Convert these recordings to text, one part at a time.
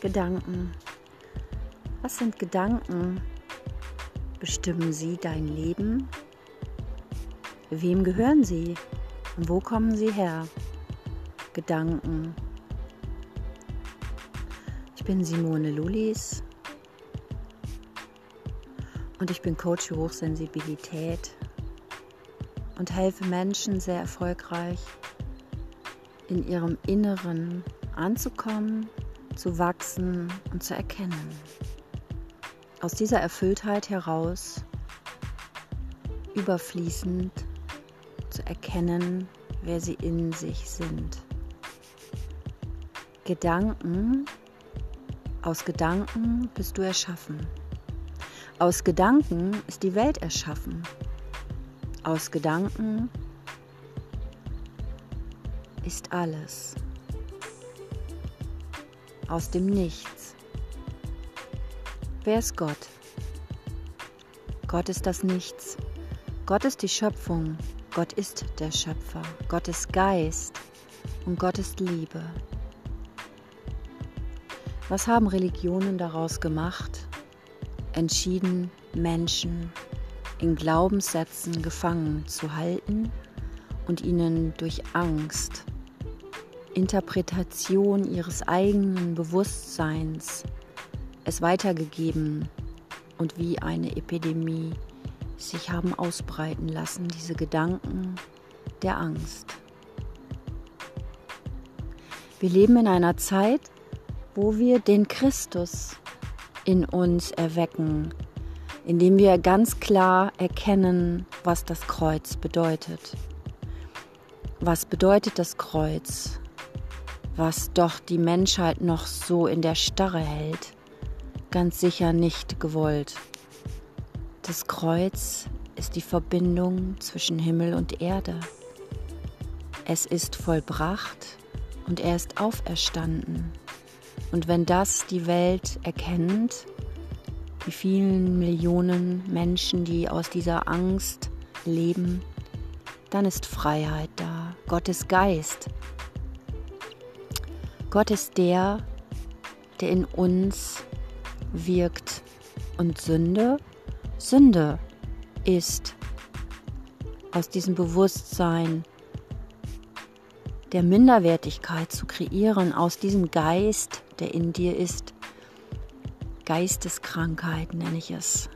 Gedanken. Was sind Gedanken? Bestimmen sie dein Leben? Wem gehören sie? Und wo kommen sie her? Gedanken. Ich bin Simone Lulis und ich bin Coach für Hochsensibilität und helfe Menschen sehr erfolgreich in ihrem Inneren anzukommen zu wachsen und zu erkennen. Aus dieser Erfülltheit heraus überfließend zu erkennen, wer sie in sich sind. Gedanken, aus Gedanken bist du erschaffen. Aus Gedanken ist die Welt erschaffen. Aus Gedanken ist alles aus dem Nichts. Wer ist Gott? Gott ist das Nichts. Gott ist die Schöpfung. Gott ist der Schöpfer. Gott ist Geist und Gott ist Liebe. Was haben Religionen daraus gemacht? Entschieden, Menschen in Glaubenssätzen gefangen zu halten und ihnen durch Angst Interpretation ihres eigenen Bewusstseins es weitergegeben und wie eine Epidemie sich haben ausbreiten lassen, diese Gedanken der Angst. Wir leben in einer Zeit, wo wir den Christus in uns erwecken, indem wir ganz klar erkennen, was das Kreuz bedeutet. Was bedeutet das Kreuz? Was doch die Menschheit noch so in der Starre hält, ganz sicher nicht gewollt. Das Kreuz ist die Verbindung zwischen Himmel und Erde. Es ist vollbracht und er ist auferstanden. Und wenn das die Welt erkennt, die vielen Millionen Menschen, die aus dieser Angst leben, dann ist Freiheit da. Gottes Geist Gott ist der, der in uns wirkt. Und Sünde, Sünde ist aus diesem Bewusstsein der Minderwertigkeit zu kreieren, aus diesem Geist, der in dir ist. Geisteskrankheit nenne ich es.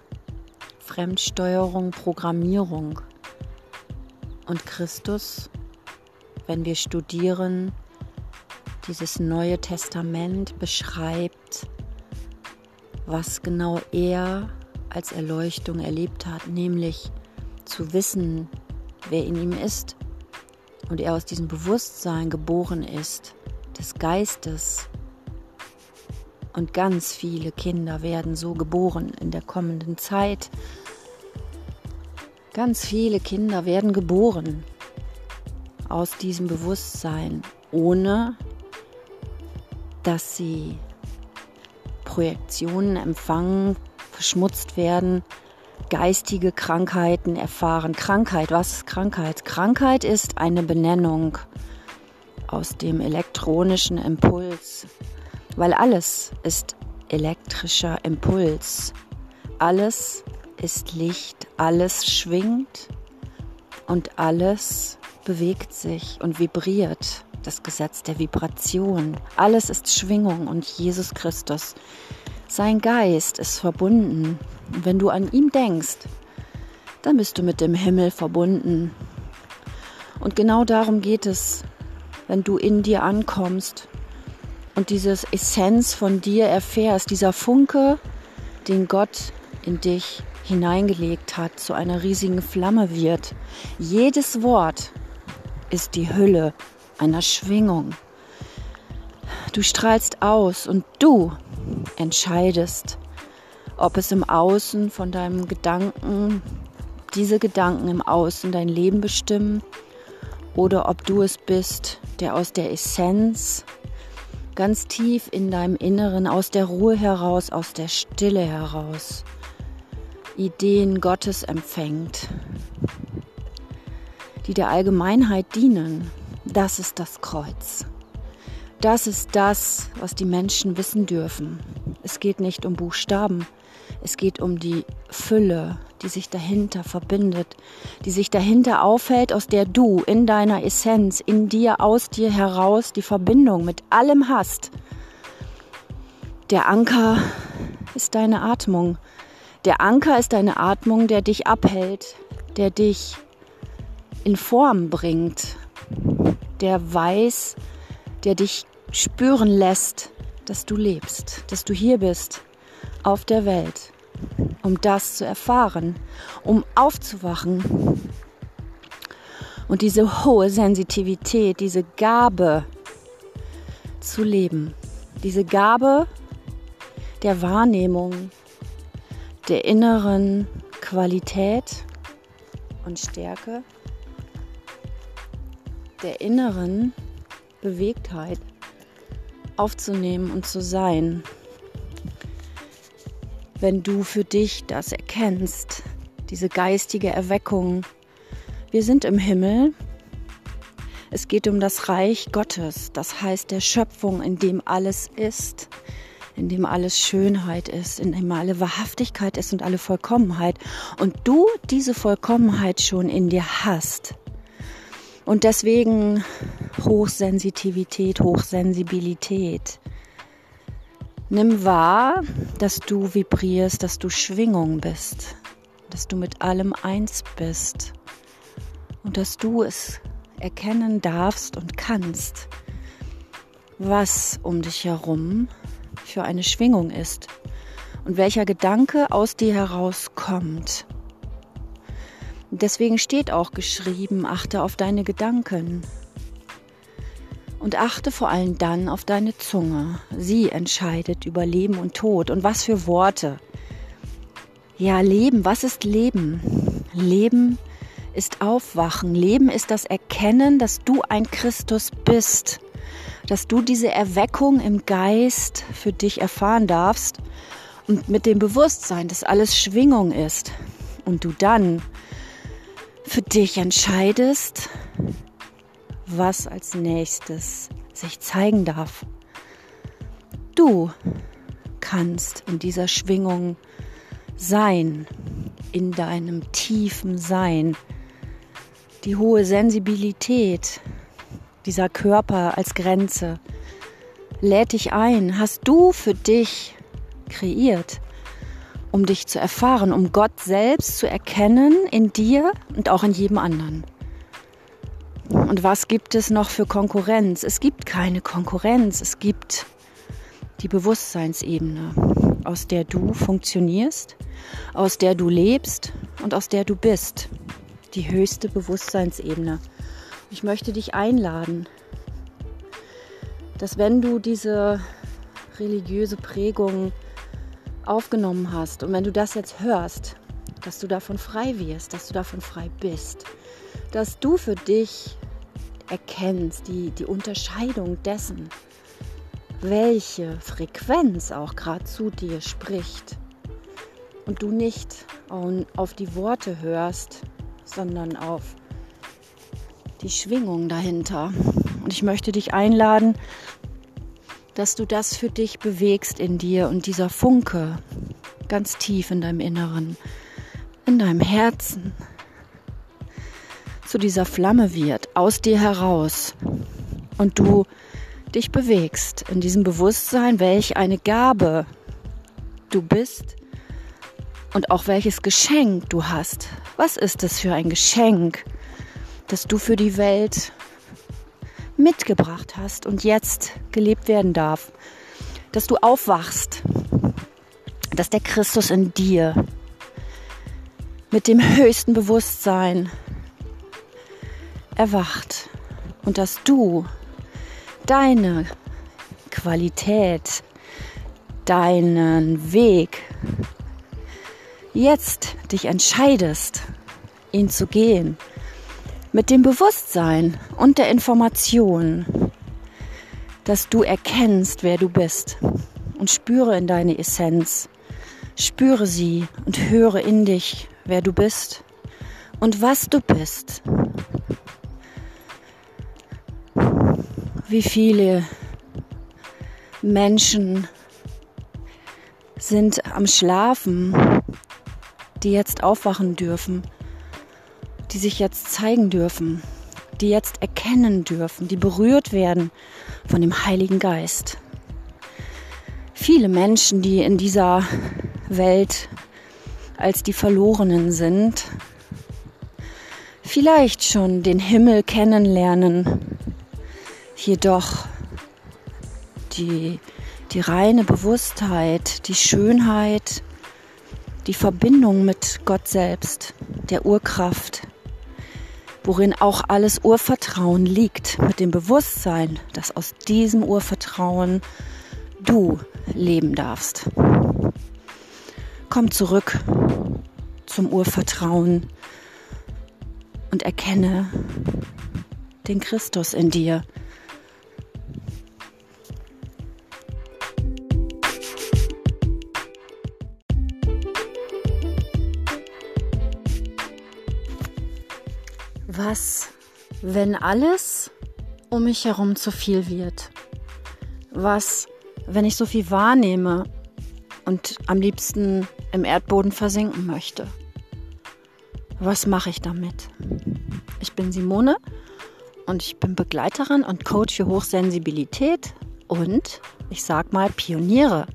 Fremdsteuerung, Programmierung. Und Christus, wenn wir studieren, dieses Neue Testament beschreibt, was genau er als Erleuchtung erlebt hat, nämlich zu wissen, wer in ihm ist und er aus diesem Bewusstsein geboren ist, des Geistes. Und ganz viele Kinder werden so geboren in der kommenden Zeit. Ganz viele Kinder werden geboren aus diesem Bewusstsein, ohne dass sie Projektionen empfangen, verschmutzt werden, geistige Krankheiten erfahren. Krankheit, was ist Krankheit? Krankheit ist eine Benennung aus dem elektronischen Impuls, weil alles ist elektrischer Impuls. Alles ist Licht, alles schwingt und alles bewegt sich und vibriert das Gesetz der Vibration. Alles ist Schwingung und Jesus Christus. Sein Geist ist verbunden. Und wenn du an ihm denkst, dann bist du mit dem Himmel verbunden. Und genau darum geht es, wenn du in dir ankommst und diese Essenz von dir erfährst, dieser Funke, den Gott in dich hineingelegt hat, zu einer riesigen Flamme wird. Jedes Wort ist die Hülle einer Schwingung. Du strahlst aus und du entscheidest, ob es im Außen von deinem Gedanken, diese Gedanken im Außen dein Leben bestimmen oder ob du es bist, der aus der Essenz ganz tief in deinem Inneren, aus der Ruhe heraus, aus der Stille heraus, Ideen Gottes empfängt, die der Allgemeinheit dienen, das ist das Kreuz. das ist das, was die Menschen wissen dürfen. Es geht nicht um Buchstaben, es geht um die Fülle, die sich dahinter verbindet, die sich dahinter aufhält, aus der du in deiner Essenz, in dir, aus dir heraus die Verbindung mit allem hast. Der Anker ist deine Atmung. Der Anker ist deine Atmung, der dich abhält, der dich in Form bringt, der weiß, der dich spüren lässt, dass du lebst, dass du hier bist auf der Welt, um das zu erfahren, um aufzuwachen. Und diese hohe Sensitivität, diese Gabe zu leben, diese Gabe der Wahrnehmung, der inneren Qualität und Stärke, der inneren Bewegtheit aufzunehmen und zu sein. Wenn du für dich das erkennst, diese geistige Erweckung, wir sind im Himmel, es geht um das Reich Gottes, das heißt der Schöpfung, in dem alles ist, in dem alles Schönheit ist, in dem alle Wahrhaftigkeit ist und alle Vollkommenheit. Und du diese Vollkommenheit schon in dir hast. Und deswegen Hochsensitivität, Hochsensibilität. Nimm wahr, dass du vibrierst, dass du Schwingung bist, dass du mit allem eins bist und dass du es erkennen darfst und kannst, was um dich herum für eine Schwingung ist und welcher Gedanke aus dir herauskommt. Deswegen steht auch geschrieben, achte auf deine Gedanken. Und achte vor allem dann auf deine Zunge. Sie entscheidet über Leben und Tod. Und was für Worte. Ja, Leben, was ist Leben? Leben ist Aufwachen. Leben ist das Erkennen, dass du ein Christus bist. Dass du diese Erweckung im Geist für dich erfahren darfst. Und mit dem Bewusstsein, dass alles Schwingung ist. Und du dann für dich entscheidest, was als nächstes sich zeigen darf. Du kannst in dieser Schwingung sein, in deinem tiefen Sein. Die hohe Sensibilität, dieser Körper als Grenze, lädt dich ein, hast du für dich kreiert um dich zu erfahren, um Gott selbst zu erkennen in dir und auch in jedem anderen. Und was gibt es noch für Konkurrenz? Es gibt keine Konkurrenz, es gibt die Bewusstseinsebene, aus der du funktionierst, aus der du lebst und aus der du bist. Die höchste Bewusstseinsebene. Ich möchte dich einladen, dass wenn du diese religiöse Prägung aufgenommen hast und wenn du das jetzt hörst, dass du davon frei wirst, dass du davon frei bist, dass du für dich erkennst, die, die Unterscheidung dessen, welche Frequenz auch gerade zu dir spricht und du nicht auf die Worte hörst, sondern auf die Schwingung dahinter. Und ich möchte dich einladen, dass du das für dich bewegst in dir und dieser Funke ganz tief in deinem Inneren, in deinem Herzen zu dieser Flamme wird, aus dir heraus und du dich bewegst in diesem Bewusstsein, welch eine Gabe du bist und auch welches Geschenk du hast. Was ist es für ein Geschenk, das du für die Welt mitgebracht hast und jetzt gelebt werden darf. Dass du aufwachst, dass der Christus in dir mit dem höchsten Bewusstsein erwacht und dass du deine Qualität, deinen Weg jetzt dich entscheidest, ihn zu gehen mit dem Bewusstsein und der Information, dass du erkennst, wer du bist und spüre in deine Essenz, spüre sie und höre in dich, wer du bist und was du bist. Wie viele Menschen sind am Schlafen, die jetzt aufwachen dürfen, die sich jetzt zeigen dürfen, die jetzt erkennen dürfen, die berührt werden von dem Heiligen Geist. Viele Menschen, die in dieser Welt als die Verlorenen sind, vielleicht schon den Himmel kennenlernen, jedoch die, die reine Bewusstheit, die Schönheit, die Verbindung mit Gott selbst, der Urkraft, worin auch alles Urvertrauen liegt, mit dem Bewusstsein, dass aus diesem Urvertrauen du leben darfst. Komm zurück zum Urvertrauen und erkenne den Christus in dir. Was, wenn alles um mich herum zu viel wird? Was, wenn ich so viel wahrnehme und am liebsten im Erdboden versinken möchte? Was mache ich damit? Ich bin Simone und ich bin Begleiterin und Coach für Hochsensibilität und ich sag mal Pioniere.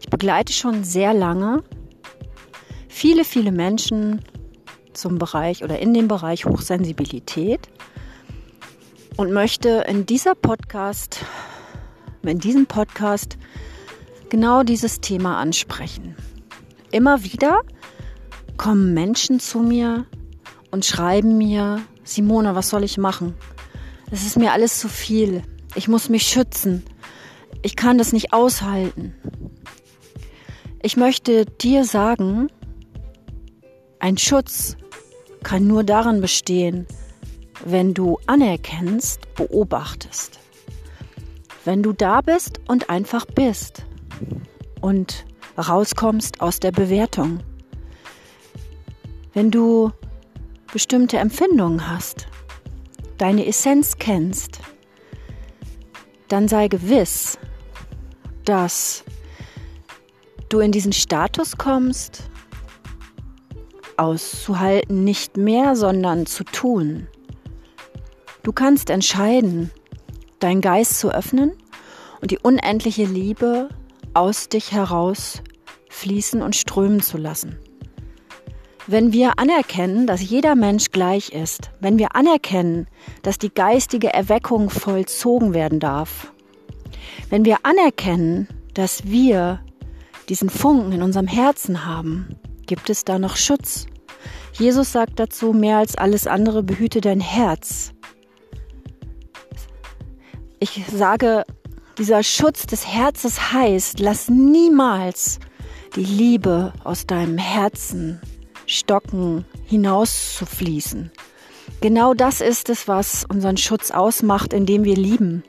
Ich begleite schon sehr lange viele, viele Menschen zum Bereich oder in dem Bereich Hochsensibilität und möchte in dieser Podcast, in diesem Podcast genau dieses Thema ansprechen. Immer wieder kommen Menschen zu mir und schreiben mir, Simone, was soll ich machen? Es ist mir alles zu viel. Ich muss mich schützen. Ich kann das nicht aushalten. Ich möchte dir sagen, ein Schutz kann nur darin bestehen, wenn du anerkennst, beobachtest. Wenn du da bist und einfach bist und rauskommst aus der Bewertung. Wenn du bestimmte Empfindungen hast, deine Essenz kennst, dann sei gewiss, dass du in diesen Status kommst, auszuhalten, nicht mehr, sondern zu tun. Du kannst entscheiden, deinen Geist zu öffnen und die unendliche Liebe aus dich heraus fließen und strömen zu lassen. Wenn wir anerkennen, dass jeder Mensch gleich ist, wenn wir anerkennen, dass die geistige Erweckung vollzogen werden darf, wenn wir anerkennen, dass wir diesen Funken in unserem Herzen haben, gibt es da noch Schutz. Jesus sagt dazu, mehr als alles andere behüte dein Herz. Ich sage, dieser Schutz des Herzens heißt, lass niemals die Liebe aus deinem Herzen stocken, hinaus zu fließen. Genau das ist es, was unseren Schutz ausmacht, indem wir lieben.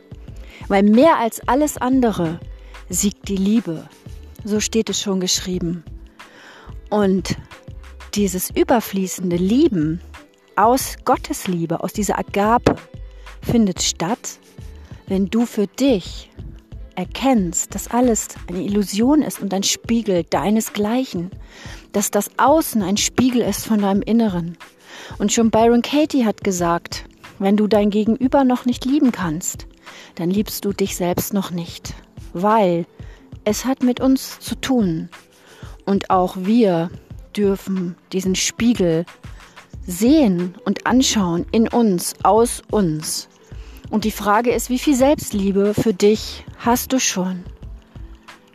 Weil mehr als alles andere siegt die Liebe. So steht es schon geschrieben. Und dieses überfließende Lieben aus Gottes Liebe, aus dieser Agape, findet statt, wenn du für dich erkennst, dass alles eine Illusion ist und ein Spiegel deinesgleichen, dass das Außen ein Spiegel ist von deinem Inneren. Und schon Byron Katie hat gesagt, wenn du dein Gegenüber noch nicht lieben kannst, dann liebst du dich selbst noch nicht, weil es hat mit uns zu tun. Und auch wir dürfen diesen Spiegel sehen und anschauen in uns, aus uns. Und die Frage ist, wie viel Selbstliebe für dich hast du schon?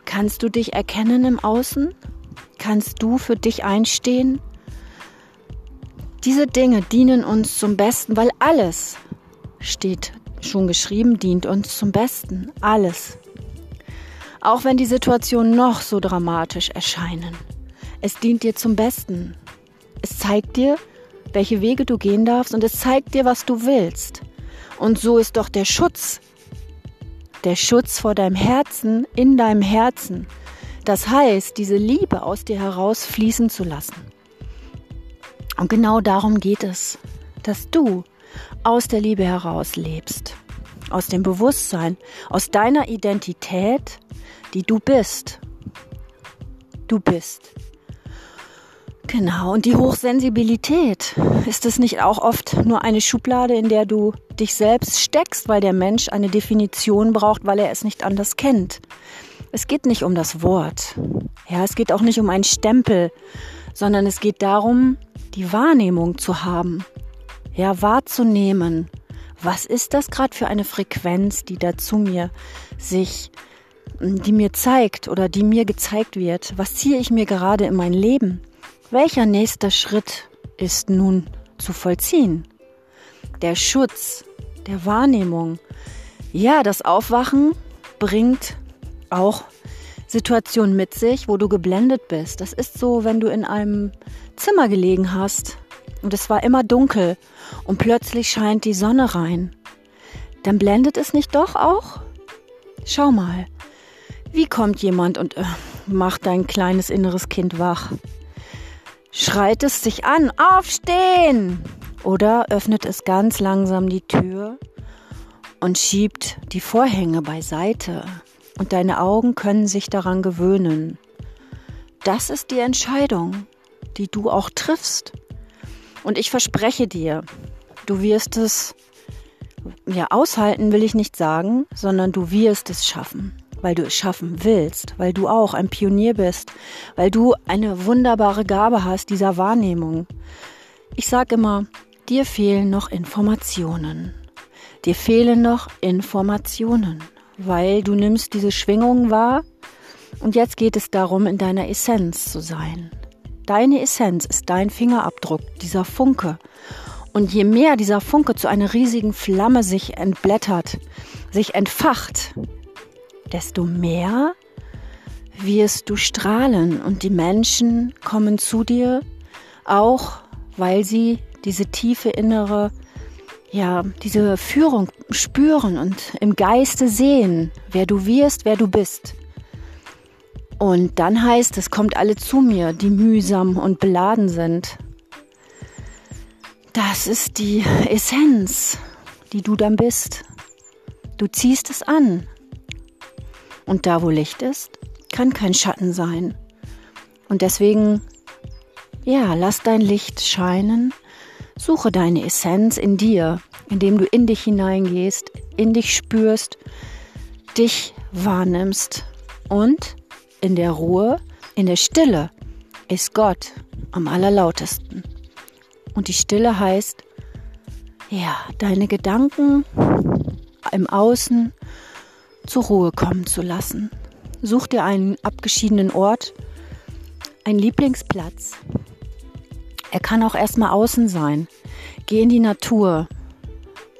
Kannst du dich erkennen im Außen? Kannst du für dich einstehen? Diese Dinge dienen uns zum Besten, weil alles steht schon geschrieben, dient uns zum Besten. Alles. Auch wenn die Situationen noch so dramatisch erscheinen. Es dient dir zum Besten. Es zeigt dir, welche Wege du gehen darfst und es zeigt dir, was du willst. Und so ist doch der Schutz, der Schutz vor deinem Herzen, in deinem Herzen. Das heißt, diese Liebe aus dir heraus fließen zu lassen. Und genau darum geht es, dass du aus der Liebe heraus lebst. Aus dem Bewusstsein, aus deiner Identität, die du bist. Du bist. Genau, und die Hochsensibilität, ist es nicht auch oft nur eine Schublade, in der du dich selbst steckst, weil der Mensch eine Definition braucht, weil er es nicht anders kennt? Es geht nicht um das Wort. Ja, es geht auch nicht um einen Stempel, sondern es geht darum, die Wahrnehmung zu haben. Ja, wahrzunehmen. Was ist das gerade für eine Frequenz, die da zu mir sich, die mir zeigt oder die mir gezeigt wird? Was ziehe ich mir gerade in mein Leben? Welcher nächste Schritt ist nun zu vollziehen? Der Schutz der Wahrnehmung. Ja, das Aufwachen bringt auch Situationen mit sich, wo du geblendet bist. Das ist so, wenn du in einem Zimmer gelegen hast und es war immer dunkel und plötzlich scheint die Sonne rein. Dann blendet es nicht doch auch? Schau mal, wie kommt jemand und äh, macht dein kleines inneres Kind wach? Schreit es sich an, aufstehen! Oder öffnet es ganz langsam die Tür und schiebt die Vorhänge beiseite und deine Augen können sich daran gewöhnen. Das ist die Entscheidung, die du auch triffst. Und ich verspreche dir, du wirst es ja aushalten, will ich nicht sagen, sondern du wirst es schaffen weil du es schaffen willst, weil du auch ein Pionier bist, weil du eine wunderbare Gabe hast dieser Wahrnehmung. Ich sage immer, dir fehlen noch Informationen. Dir fehlen noch Informationen, weil du nimmst diese Schwingungen wahr und jetzt geht es darum, in deiner Essenz zu sein. Deine Essenz ist dein Fingerabdruck, dieser Funke. Und je mehr dieser Funke zu einer riesigen Flamme sich entblättert, sich entfacht, desto mehr wirst du strahlen und die Menschen kommen zu dir, auch weil sie diese tiefe innere, ja, diese Führung spüren und im Geiste sehen, wer du wirst, wer du bist. Und dann heißt es, kommt alle zu mir, die mühsam und beladen sind. Das ist die Essenz, die du dann bist. Du ziehst es an. Und da, wo Licht ist, kann kein Schatten sein. Und deswegen, ja, lass dein Licht scheinen. Suche deine Essenz in dir, indem du in dich hineingehst, in dich spürst, dich wahrnimmst und in der Ruhe, in der Stille ist Gott am allerlautesten. Und die Stille heißt, ja, deine Gedanken im Außen zur Ruhe kommen zu lassen. Such dir einen abgeschiedenen Ort, einen Lieblingsplatz. Er kann auch erstmal außen sein. Geh in die Natur.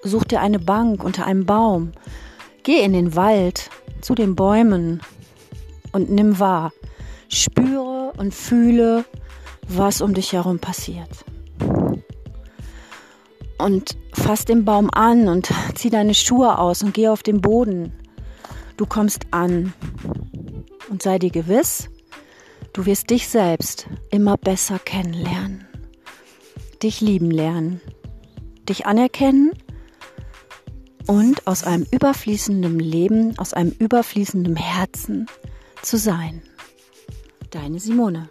Such dir eine Bank unter einem Baum. Geh in den Wald, zu den Bäumen und nimm wahr. Spüre und fühle, was um dich herum passiert. Und fass den Baum an und zieh deine Schuhe aus und geh auf den Boden. Du kommst an und sei dir gewiss, du wirst dich selbst immer besser kennenlernen, dich lieben lernen, dich anerkennen und aus einem überfließenden Leben, aus einem überfließenden Herzen zu sein. Deine Simone.